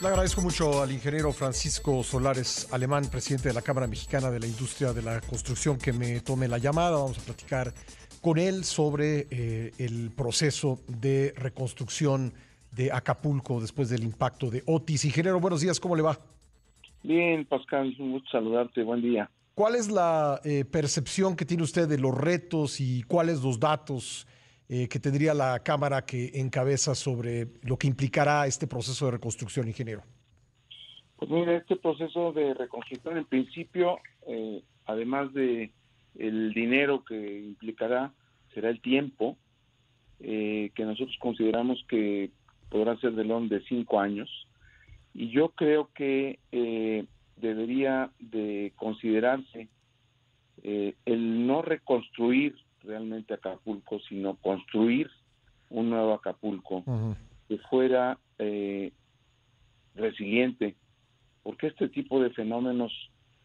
Le agradezco mucho al ingeniero Francisco Solares Alemán, presidente de la Cámara Mexicana de la Industria de la Construcción, que me tome la llamada. Vamos a platicar con él sobre eh, el proceso de reconstrucción de Acapulco después del impacto de Otis. Ingeniero, buenos días, ¿cómo le va? Bien, Pascal, un gusto saludarte, buen día. ¿Cuál es la eh, percepción que tiene usted de los retos y cuáles los datos eh, que tendría la Cámara que encabeza sobre lo que implicará este proceso de reconstrucción, ingeniero? Pues mira, este proceso de reconstrucción, en principio, eh, además de el dinero que implicará, será el tiempo, que nosotros consideramos que podrá ser de long de cinco años. Y yo creo que debería de considerarse eh, el no reconstruir realmente Acapulco, sino construir un nuevo Acapulco que fuera eh, resiliente, porque este tipo de fenómenos,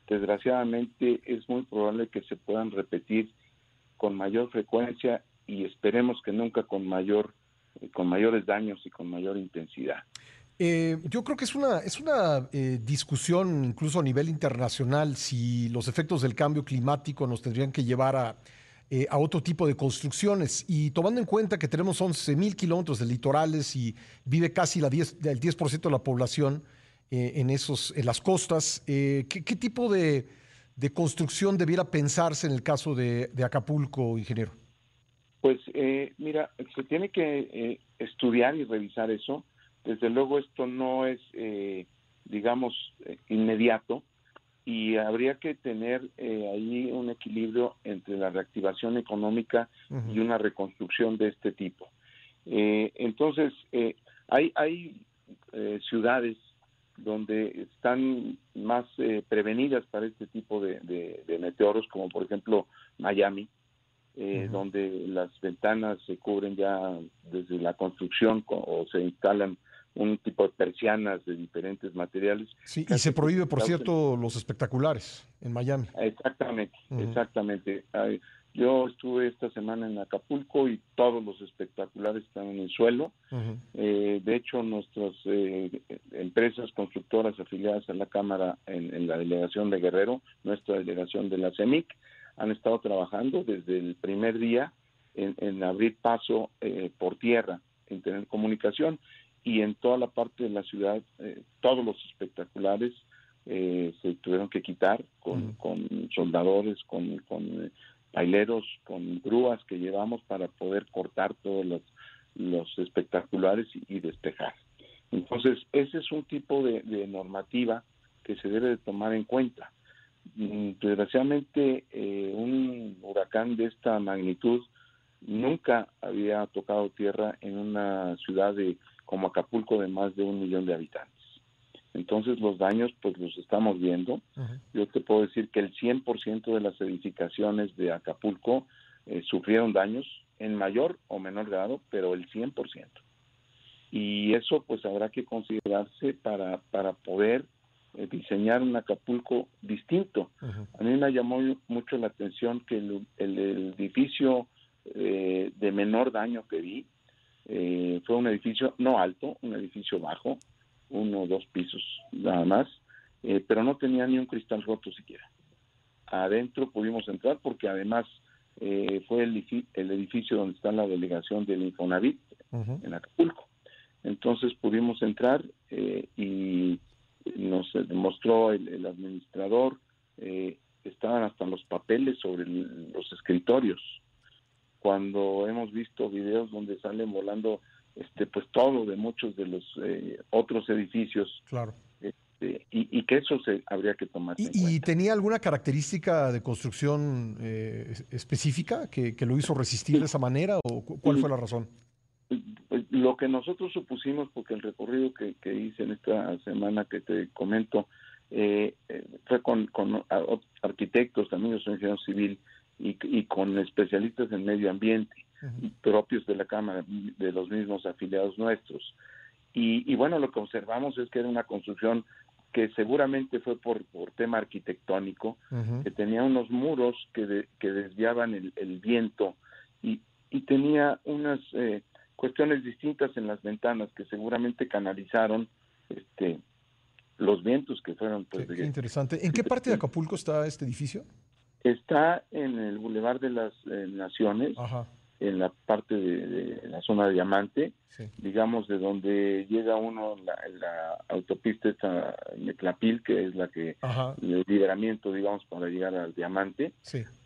desgraciadamente, es muy probable que se puedan repetir con mayor frecuencia y esperemos que nunca con mayor con mayores daños y con mayor intensidad. Eh, yo creo que es una, es una eh, discusión incluso a nivel internacional si los efectos del cambio climático nos tendrían que llevar a, eh, a otro tipo de construcciones. Y tomando en cuenta que tenemos 11 mil kilómetros de litorales y vive casi la 10, el 10% de la población en, esos, en las costas, ¿qué, ¿qué, tipo de, de, construcción debiera pensarse en el caso de, de Acapulco, ingeniero? Pues mira, se tiene que estudiar y revisar eso desde luego esto no es, eh, digamos, eh, inmediato y habría que tener eh, ahí un equilibrio entre la reactivación económica y una reconstrucción de este tipo. entonces, hay, hay ciudades donde están más prevenidas para este tipo de, meteoros, como por ejemplo Miami, donde las ventanas se cubren ya desde la construcción o se instalan un tipo de persianas de diferentes materiales. Sí, y se prohíbe, por cierto, los espectaculares en Miami. Exactamente, exactamente. Yo estuve esta semana en Acapulco y todos los espectaculares están en el suelo. Eh, de hecho, nuestras eh, empresas constructoras afiliadas a la Cámara en, la delegación de Guerrero, nuestra delegación de la CEMIC, han estado trabajando desde el primer día en, abrir paso eh, por tierra, en tener comunicación y en toda la parte de la ciudad eh, todos los espectaculares eh, se tuvieron que quitar con, con soldadores, con, con baileros, con grúas que llevamos para poder cortar todos los, los espectaculares y, despejar. Entonces, ese es un tipo de, normativa que se debe de tomar en cuenta. Mm, desgraciadamente, eh, un huracán de esta magnitud nunca había tocado tierra en una ciudad de como Acapulco de más de un millón de habitantes. Entonces los daños pues los estamos viendo. Yo te puedo decir que el 100% de las edificaciones de Acapulco eh, sufrieron daños en mayor o menor grado, pero el 100%. Y eso pues habrá que considerarse para, para poder eh, diseñar un Acapulco distinto. A mí me llamó mucho la atención que el, edificio eh, de menor daño que vi eh, fue un edificio no alto, un edificio bajo, uno o dos pisos nada más, eh, pero no tenía ni un cristal roto siquiera. Adentro pudimos entrar porque además eh, fue el, edificio donde está la delegación del Infonavit en Acapulco. Entonces pudimos entrar y nos demostró el, administrador, estaban hasta los papeles sobre los escritorios cuando hemos visto videos donde salen volando este pues todo de muchos de los eh, otros edificios claro este, y, que eso se habría que tomar ¿Y, en cuenta. ¿Y tenía alguna característica de construcción eh, específica que, lo hizo resistir de esa manera o cuál fue la razón? Pues, lo que nosotros supusimos, porque el recorrido que, hice en esta semana que te comento, eh, fue con, con arquitectos, también yo soy ingeniero civil, y, con especialistas en medio ambiente propios de la Cámara, de los mismos afiliados nuestros. Y, bueno, lo que observamos es que era una construcción que seguramente fue por, por tema arquitectónico, que tenía unos muros que, que desviaban el, viento y, y, tenía unas eh, cuestiones distintas en las ventanas que seguramente canalizaron este los vientos que fueron pues qué, interesante. En qué parte de Acapulco está este edificio está en el Boulevard de las eh, Naciones en la parte de, la zona de Diamante digamos de donde llega uno la, la autopista esta Meclapil que es la que el liberamiento digamos para llegar al Diamante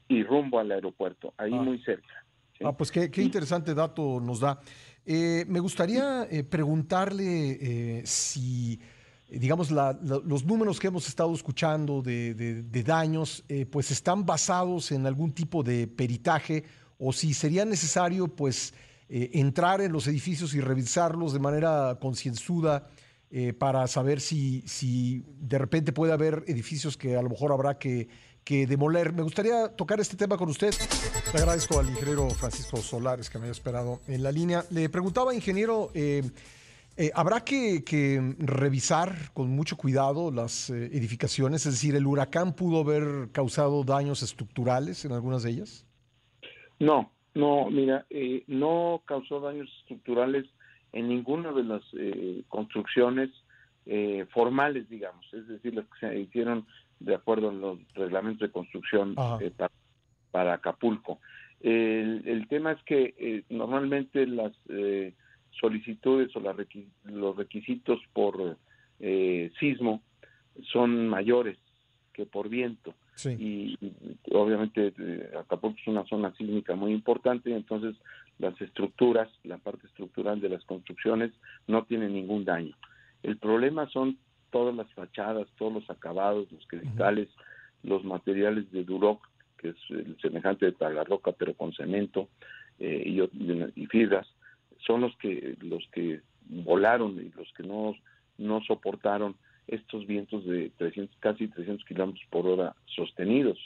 y rumbo al aeropuerto ahí ah. muy cerca Ah, pues qué, interesante dato nos da. Eh, me gustaría eh, preguntarle eh, si, digamos, los números que hemos estado escuchando de, daños, pues están basados en algún tipo de peritaje o si sería necesario, pues, entrar en los edificios y revisarlos de manera concienzuda para saber si, si de repente puede haber edificios que a lo mejor habrá que que demoler. Me gustaría tocar este tema con usted. Le agradezco al ingeniero Francisco Solares que me haya esperado en la línea. Le preguntaba, ingeniero, eh, eh, ¿habrá que, revisar con mucho cuidado las eh, edificaciones? Es decir, ¿el huracán pudo haber causado daños estructurales en algunas de ellas? No, no, mira, no causó daños estructurales en ninguna de las construcciones formales, digamos, es decir, las que se hicieron de acuerdo a los reglamentos de construcción eh, para, Acapulco. El, tema es que eh, normalmente las eh, solicitudes o los requisitos por sismo son mayores que por viento. Y, obviamente Acapulco es una zona sísmica muy importante, y entonces las estructuras, la parte estructural de las construcciones no tienen ningún daño. El problema son todas las fachadas, todos los acabados, los cristales, los materiales de Duroc, que es el semejante de talarroca pero con cemento eh, y, fibras, son los que los que volaron y los que no, no soportaron estos vientos de 300, casi 300 kilómetros por hora sostenidos.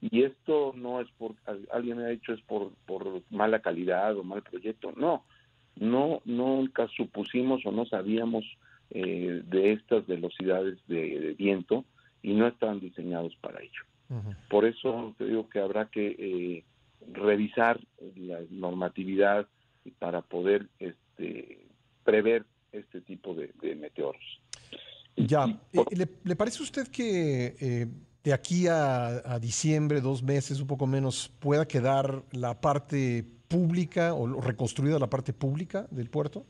Y esto no es por, alguien me ha dicho es por, por mala calidad o mal proyecto. No, no, nunca supusimos o no sabíamos eh, de estas velocidades de, viento y no están diseñados para ello. Por eso te digo que habrá que eh, revisar la normatividad para poder este, prever este tipo de, meteoros. Ya, eh, ¿Le, parece usted que de aquí a, a, diciembre, dos meses, un poco menos, pueda quedar la parte pública o reconstruida la parte pública del puerto?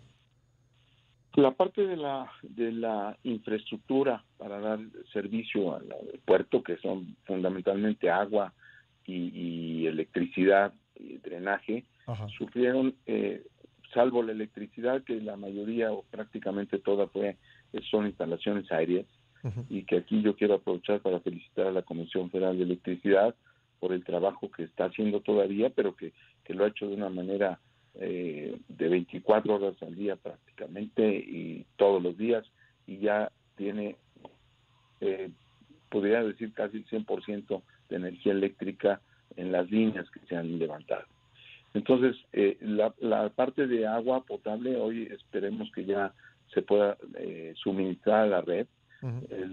La parte de la, de la infraestructura para dar servicio al, puerto, que son fundamentalmente agua y, electricidad y drenaje, sufrieron, eh, salvo la electricidad, que la mayoría o prácticamente toda fue, son instalaciones aéreas, y que aquí yo quiero aprovechar para felicitar a la Comisión Federal de Electricidad por el trabajo que está haciendo todavía, pero que, que lo ha hecho de una manera eh, de 24 horas al día prácticamente y todos los días y ya tiene, eh, podría decir casi el 100% de energía eléctrica en las líneas que se han levantado. Entonces, eh, la, parte de agua potable hoy esperemos que ya se pueda eh, suministrar a la red.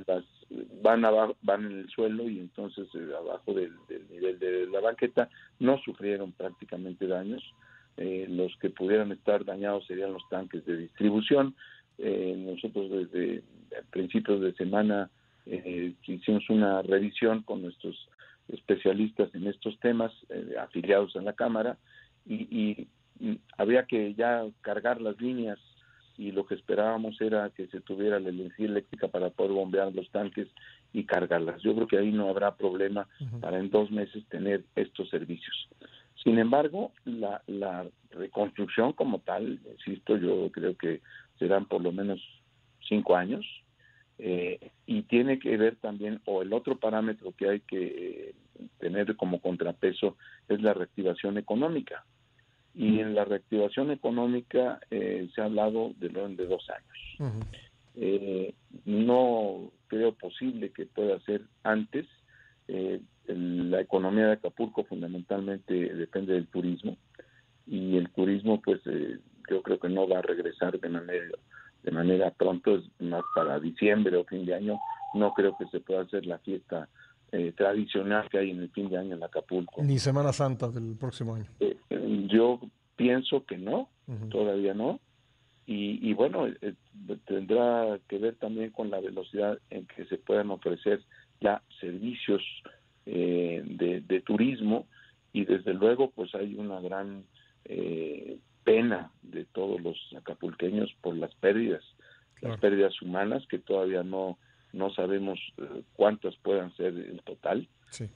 las van abajo, van en el suelo y entonces abajo del, nivel de la banqueta no sufrieron prácticamente daños. Eh, los que pudieran estar dañados serían los tanques de distribución. Eh, nosotros desde principios de semana eh, hicimos una revisión con nuestros especialistas en estos temas afiliados a la Cámara y, había que ya cargar las líneas y lo que esperábamos era que se tuviera la energía eléctrica para poder bombear los tanques y cargarlas. Yo creo que ahí no habrá problema para en dos meses tener estos servicios. Sin embargo, la, reconstrucción como tal, insisto, yo creo que serán por lo menos cinco años, eh, y tiene que ver también, o el otro parámetro que hay que eh, tener como contrapeso es la reactivación económica. Y en la reactivación económica eh, se ha hablado de de dos años. no creo posible que pueda ser antes. Eh, la economía de Acapulco fundamentalmente depende del turismo y el turismo pues eh, yo creo que no va a regresar de manera de manera pronto es más para diciembre o fin de año no creo que se pueda hacer la fiesta eh, tradicional que hay en el fin de año en Acapulco. Ni Semana Santa del próximo año. Yo pienso que no todavía no. Y, bueno, eh, tendrá que ver también con la velocidad en que se puedan ofrecer ya servicios eh, de, turismo. Y desde luego pues hay una gran eh, pena de todos los acapulqueños por las pérdidas, las pérdidas humanas que todavía no no sabemos cuántas puedan ser el total.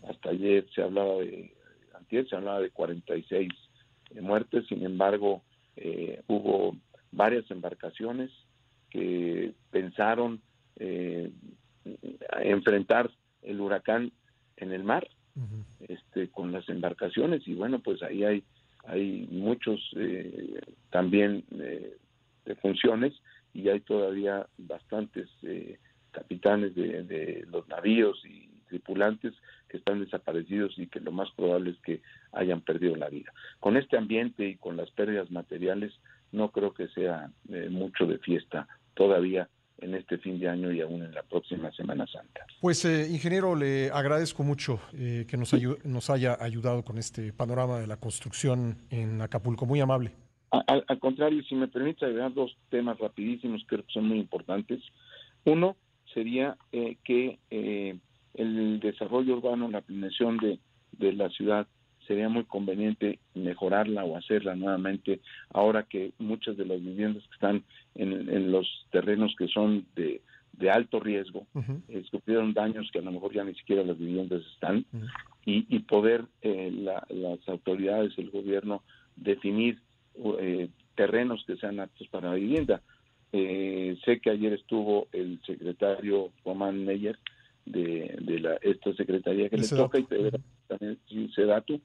Hasta ayer se hablaba de, antier se hablaba de 46 muertes, sin embargo hubo varias embarcaciones que pensaron eh, enfrentar el huracán en el mar este con las embarcaciones. Y bueno pues ahí hay hay muchos eh, también eh, de funciones y hay todavía bastantes capitanes de, de, los navíos y tripulantes que están desaparecidos y que lo más probable es que hayan perdido la vida. Con este ambiente y con las pérdidas materiales, no creo que sea eh, mucho de fiesta todavía en este fin de año y aún en la próxima Semana Santa. Pues, eh, ingeniero, le agradezco mucho eh, que nos, nos haya ayudado con este panorama de la construcción en Acapulco. Muy amable. Al, contrario, si me permite agregar dos temas rapidísimos que son muy importantes. Uno sería que el desarrollo urbano, la planeación de, de la ciudad sería muy conveniente mejorarla o hacerla nuevamente ahora que muchas de las viviendas que están en, los terrenos que son de, alto riesgo sufrieron daños que a lo mejor ya ni siquiera las viviendas están y, poder eh, las autoridades, el gobierno definir eh, terrenos que sean aptos para la vivienda. Eh, sé que ayer estuvo el secretario Román Meyer de, de la, esta secretaría que le toca y también dato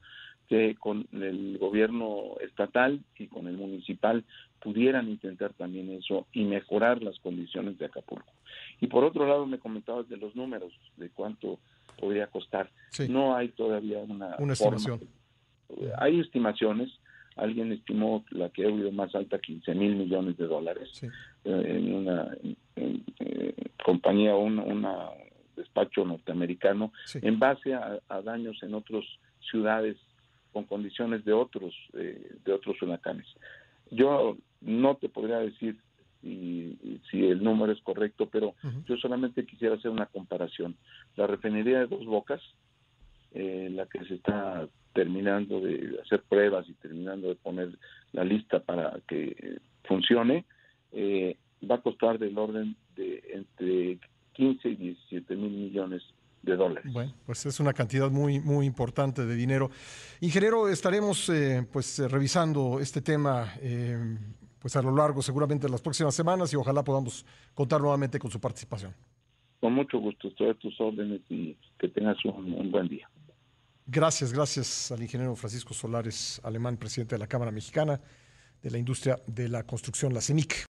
que con el gobierno estatal y con el municipal pudieran intentar también eso y mejorar las condiciones de Acapulco. Y por otro lado me comentabas de los números, de cuánto podría costar. No hay todavía una, una estimación. Hay estimaciones, alguien estimó la que ha habido más alta 15 mil millones de dólares eh, en una eh, compañía, una, una despacho norteamericano en base a, daños en otras ciudades con condiciones de otros eh, de otros huracanes. Yo no te podría decir si, si el número es correcto, pero yo solamente quisiera hacer una comparación. La refinería de Dos Bocas, eh, la que se está terminando de hacer pruebas y terminando de poner la lista para que funcione, eh, va a costar del orden de entre 15 y 17 mil millones de dólares. Bueno, pues es una cantidad muy, muy importante de dinero. Ingeniero, estaremos eh, pues eh, revisando este tema eh, pues a lo largo seguramente de las próximas semanas y ojalá podamos contar nuevamente con su participación. Con mucho gusto, estoy a tus órdenes y que tengas un, un buen día. Gracias, gracias al ingeniero Francisco Solares Alemán, presidente de la Cámara Mexicana de la Industria de la Construcción, la CEMIC.